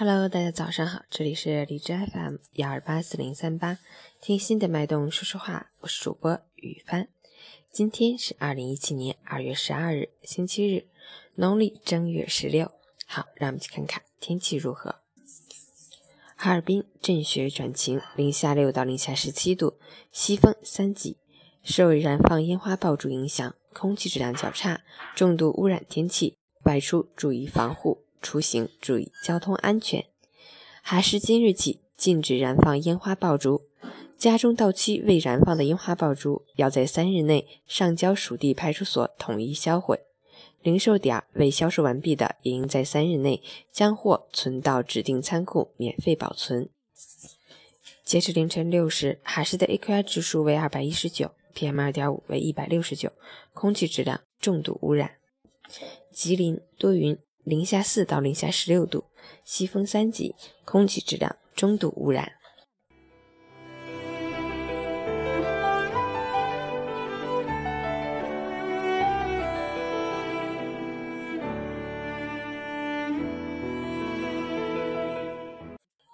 Hello，大家早上好，这里是荔枝 FM 幺二八四零三八，听心的脉动说说话，我是主播雨帆。今天是二零一七年二月十二日，星期日，农历正月十六。好，让我们去看看天气如何。哈尔滨阵雪转晴，零下六到零下十七度，西风三级。受燃放烟花爆竹影响，空气质量较差，重度污染天气，外出注意防护。出行注意交通安全。还是今日起禁止燃放烟花爆竹，家中到期未燃放的烟花爆竹，要在三日内上交属地派出所统一销毁。零售点未销售完毕的，也应在三日内将货存到指定仓库免费保存。截至凌晨六时，海市的 AQI 指数为二百一十九，PM 二点五为一百六十九，空气质量重度污染。吉林多云。零下四到零下十六度，西风三级，空气质量中度污染。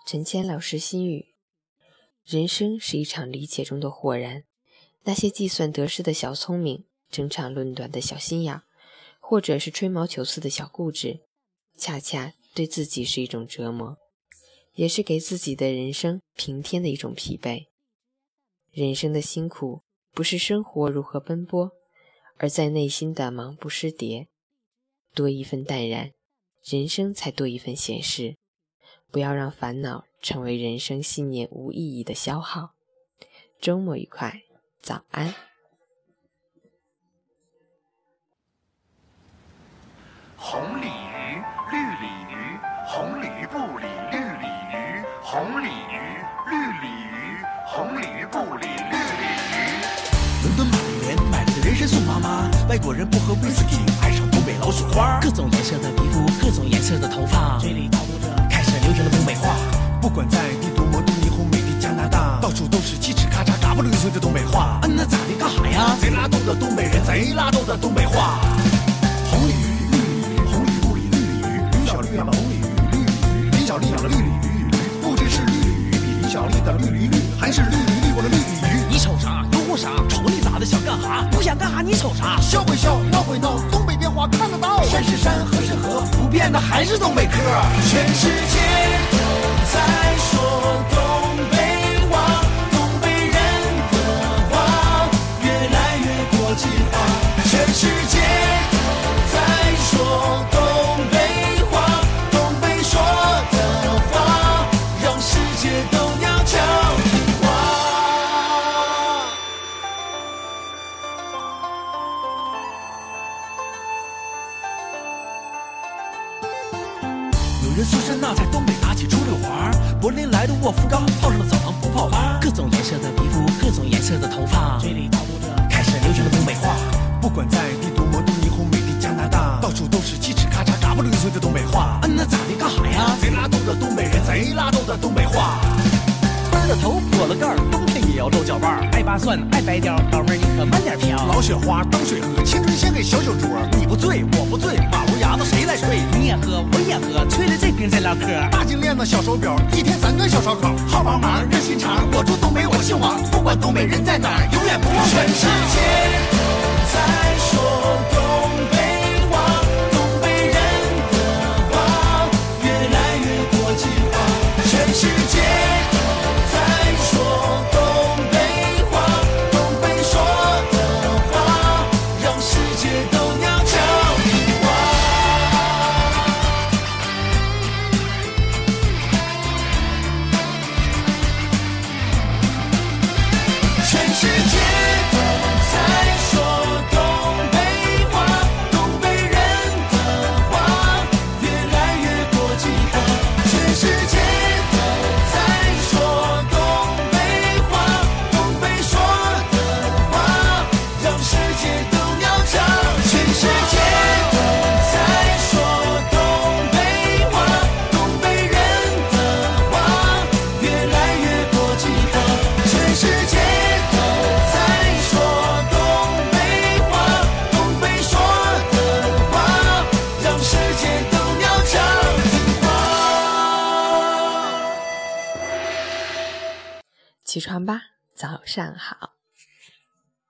陈谦老师心语：人生是一场理解中的豁然，那些计算得失的小聪明，争长论短的小心眼。或者是吹毛求疵的小固执，恰恰对自己是一种折磨，也是给自己的人生平添的一种疲惫。人生的辛苦，不是生活如何奔波，而在内心的忙不失迭。多一份淡然，人生才多一份闲适。不要让烦恼成为人生信念无意义的消耗。周末愉快，早安。红鲤鱼，绿鲤鱼，红鲤鱼不理绿鲤鱼，红鲤鱼，绿鲤鱼，红鲤鱼不理绿鲤鱼。伦敦玛丽莲买了个人参送妈妈，外国人不喝威士忌，爱上东北老雪花。各种颜色的皮肤，各种颜色的头发，嘴里叨咕着开始流行的东北话。不管在帝都、魔都、霓虹、美丽加拿大，到处都是叽叽咔嚓、嘎不溜碎的东北话。嗯，那咋的？干哈呀？贼拉逗的东北人，贼拉逗的东北话。小丽养了绿鲤鱼，不知是绿鲤鱼比李小丽的绿鲤绿，还是绿鲤鱼我的绿鲤鱼。你瞅啥？又乎啥？瞅你咋的？想干哈？不想干哈？你瞅啥？笑归笑，闹归闹，东北变化看得到。山是山，河是河，不变的还是东北嗑。全世界都在说人宿舍那在东北打起出溜滑柏林来的沃夫冈泡上了澡堂不泡吧各种颜色的皮肤，各种颜色的头发，嘴里叨咕着开始流行的东北话。不管在帝都、魔都、霓虹、美丽加拿大，到处都是叽叽咔嚓、嘎不溜碎的东北话。嗯，那咋的？干哈呀？贼拉逗的东北人，贼拉逗的东北话。闷了头，破了盖儿，冬天也要露脚腕儿。爱扒蒜，爱白貂，老妹儿你可慢点飘。老雪花当水喝，青春献给小酒桌。你不醉，我不醉，马路牙子谁来吹？你也喝，我也喝，吹了这瓶再唠嗑。大金链子，小手表，一天三个小烧烤。好帮忙，热心肠，我住东北，我姓王。不管东北人在哪儿，永远不忘全世界都在起床吧，早上好。